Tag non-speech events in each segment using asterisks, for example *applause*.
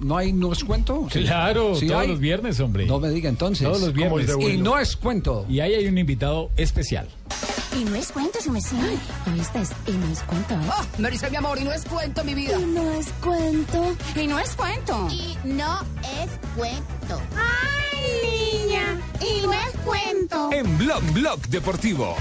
¿No hay no es cuento? Sí. Claro, Sí todos hay. los viernes, hombre. No me diga entonces. Todos los ¿Cómo es viernes. de Y bueno? no es cuento. Y ahí hay un invitado especial. Y no es cuento, su merced. ¿Oíste? Y no es cuento, ¿eh? Ah, dice mi amor, y no es cuento, mi vida. Y no es cuento. Y no es cuento. Y no es cuento. ¡Ay, niña! Y no es cuento. En Blog Blog Deportivo.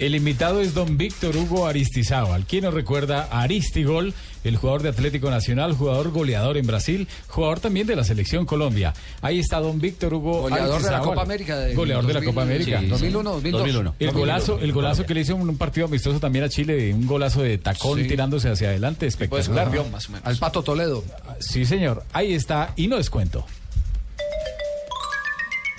El invitado es don Víctor Hugo Aristizábal. ¿Quién nos recuerda a Aristigol, el jugador de Atlético Nacional, jugador goleador en Brasil, jugador también de la Selección Colombia? Ahí está don Víctor Hugo Goleador de la. Copa América. de Goleador de la 2000, Copa América. sí, 2001, 2002. 2001. El golazo, el golazo que le hizo en un partido amistoso también a Chile, un golazo de tacón Sí. tirándose hacia adelante, Pues, espectacular. campeón, más o menos. Al Pato Toledo. Sí, señor. Ahí está, y no es cuento.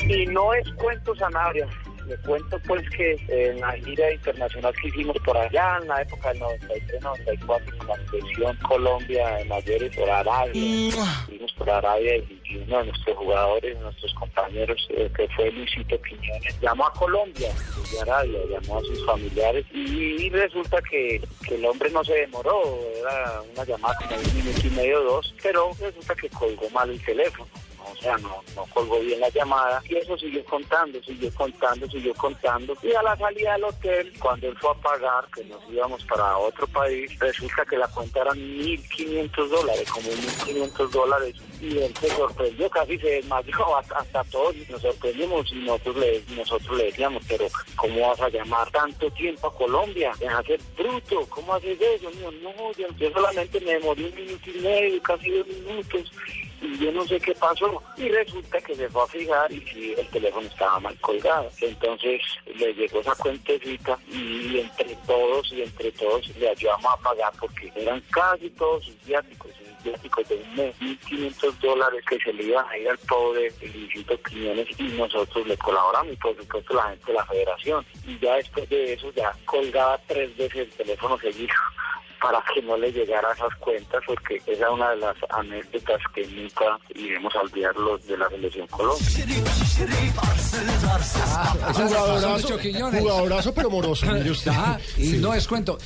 Y no es cuento Sanabria. Le cuento pues que en la gira internacional que hicimos por allá en la época del 93-94 con la selección Colombia de mayores por Arabia, fuimos por Arabia y, uno de nuestros jugadores, nuestros compañeros, eh, que fue Luisito Quiñones, llamó a Colombia de Arabia, llamó a sus familiares y, resulta que, que el hombre no se demoró, era una llamada como de un minuto y medio, dos, pero resulta que colgó mal el teléfono o sea, no, no colgó bien la llamada y eso siguió contando, siguió contando, siguió contando y a la salida del hotel, cuando él fue a pagar, que nos íbamos para otro país, resulta que la cuenta eran 1.500 dólares, como 1.500 dólares y él se sorprendió, casi se desmayó *laughs* hasta, hasta todos y nos sorprendimos y nosotros le, nosotros le decíamos, pero ¿cómo vas a llamar tanto tiempo a Colombia? Deja de ser bruto, ¿cómo haces eso? Mío, no, yo, yo solamente me demoré un minuto y medio, casi dos minutos y yo no sé qué pasó. Y resulta que se fue a fijar y el teléfono estaba mal colgado. Entonces le llegó esa cuentecita y entre todos y entre todos le ayudamos a pagar porque eran casi todos sus viáticos, sus viáticos de un mes, 1.500 dólares que se le iban a ir al pobre Luisito Quiñones y nosotros le colaboramos y por supuesto la gente de la federación. Y ya después de eso ya colgaba tres veces el teléfono seguido para que no le llegara a esas cuentas, porque esa es una de las anécdotas que nunca iremos a olvidar los de la selección Colombia. Ah, de Quiñones. Jugadorazo, pero moroso. *laughs* usted. Ah, y no es cuento.